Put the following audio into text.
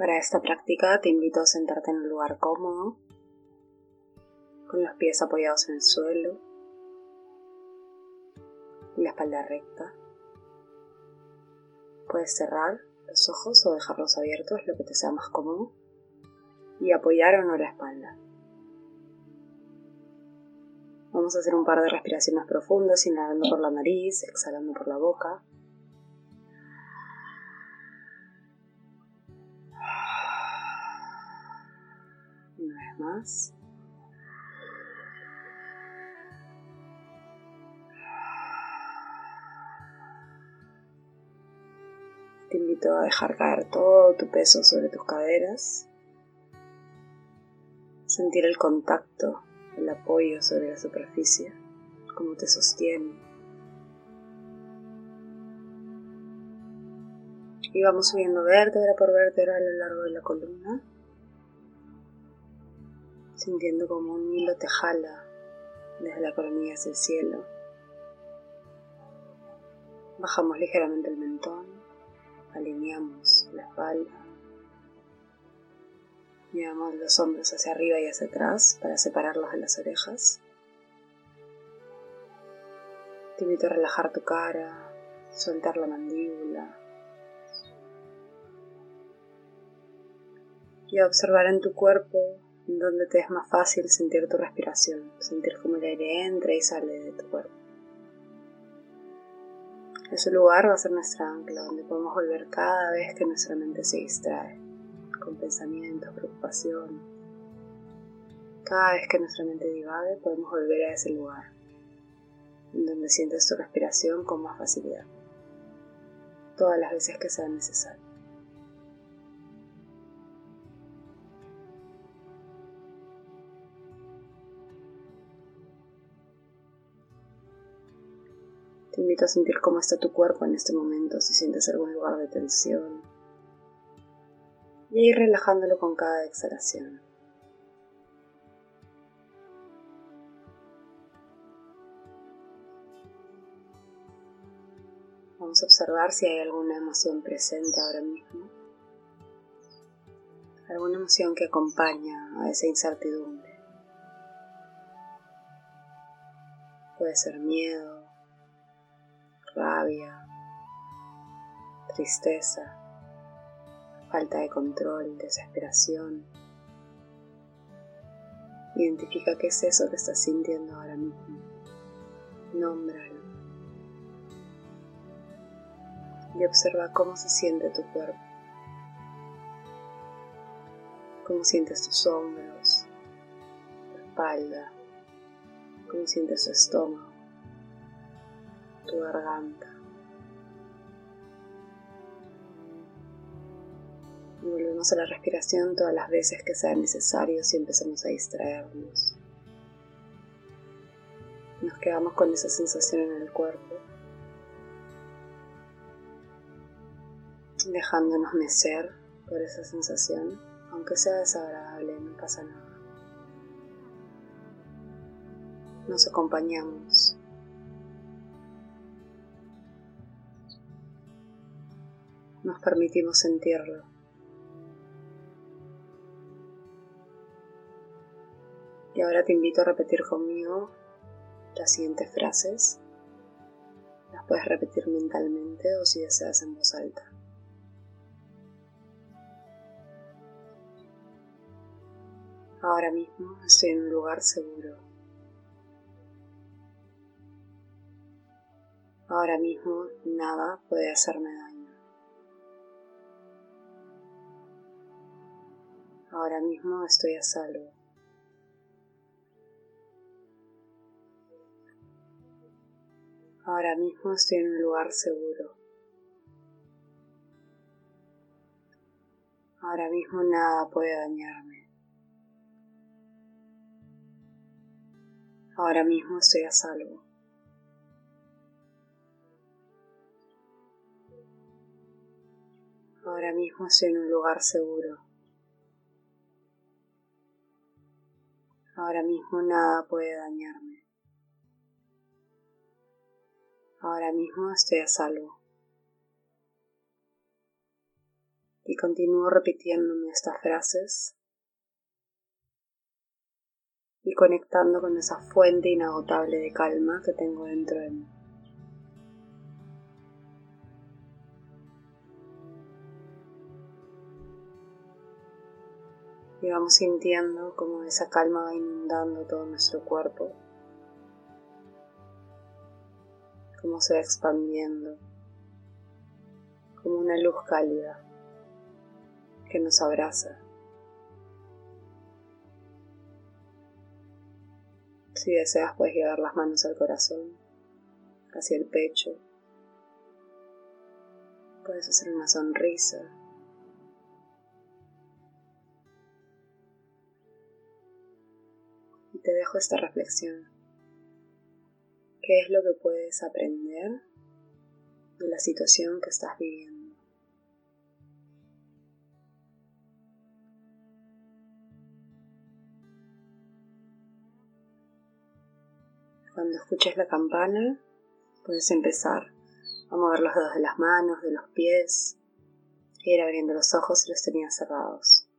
Para esta práctica te invito a sentarte en un lugar cómodo, con los pies apoyados en el suelo y la espalda recta. Puedes cerrar los ojos o dejarlos abiertos, lo que te sea más cómodo, y apoyar o no la espalda. Vamos a hacer un par de respiraciones profundas, inhalando por la nariz, exhalando por la boca. Más. Te invito a dejar caer todo tu peso sobre tus caderas. Sentir el contacto el apoyo sobre la superficie, cómo te sostiene. Y vamos subiendo vértebra por vértebra a lo largo de la columna, sintiendo como un hilo te jala desde la coronilla hacia el cielo. Bajamos ligeramente el mentón, alineamos la espalda Llevamos los hombros hacia arriba y hacia atrás para separarlos de las orejas. Te invito a relajar tu cara, soltar la mandíbula y a observar en tu cuerpo donde te es más fácil sentir tu respiración, sentir cómo el aire entra y sale de tu cuerpo. Ese lugar va a ser nuestra ancla, donde podemos volver cada vez que nuestra mente se distrae con pensamientos, preocupación. Cada vez que nuestra mente divague, podemos volver a ese lugar, donde sientes tu respiración con más facilidad, todas las veces que sea necesario. Te invito a sentir cómo está tu cuerpo en este momento, si sientes algún lugar de tensión, y ir relajándolo con cada exhalación. Vamos a observar si hay alguna emoción presente ahora mismo, alguna emoción que acompaña a esa incertidumbre. Puede ser miedo, rabia, tristeza, falta de control, desesperación. Identifica qué es eso que estás sintiendo ahora mismo. Nómbralo. Y observa cómo se siente tu cuerpo. Cómo sientes tus hombros, tu espalda, cómo sientes tu estómago, tu garganta. y volvemos a la respiración todas las veces que sea necesario si empezamos a distraernos. Nos quedamos con esa sensación en el cuerpo, dejándonos mecer por esa sensación, aunque sea desagradable, no pasa nada. Nos acompañamos. Nos permitimos sentirlo. Y ahora te invito a repetir conmigo las siguientes frases. Las puedes repetir mentalmente o si deseas en voz alta. Ahora mismo estoy en un lugar seguro. Ahora mismo nada puede hacerme daño. Ahora mismo estoy a salvo. Ahora mismo estoy en un lugar seguro. Ahora mismo nada puede dañarme. Ahora mismo estoy a salvo. Ahora mismo estoy en un lugar seguro. Ahora mismo nada puede dañarme. Ahora mismo estoy a salvo. Y continúo repitiéndome estas frases y conectando con esa fuente inagotable de calma que tengo dentro de mí. Y vamos sintiendo como esa calma va inundando todo nuestro cuerpo, como se va expandiendo, como una luz cálida que nos abraza. Si deseas puedes llevar las manos al corazón, hacia el pecho. Puedes hacer una sonrisa. Te dejo esta reflexión. ¿Qué es lo que puedes aprender de la situación que estás viviendo? Cuando escuches la campana, puedes empezar a mover los dedos de las manos, de los pies, ir abriendo los ojos si los tenías cerrados.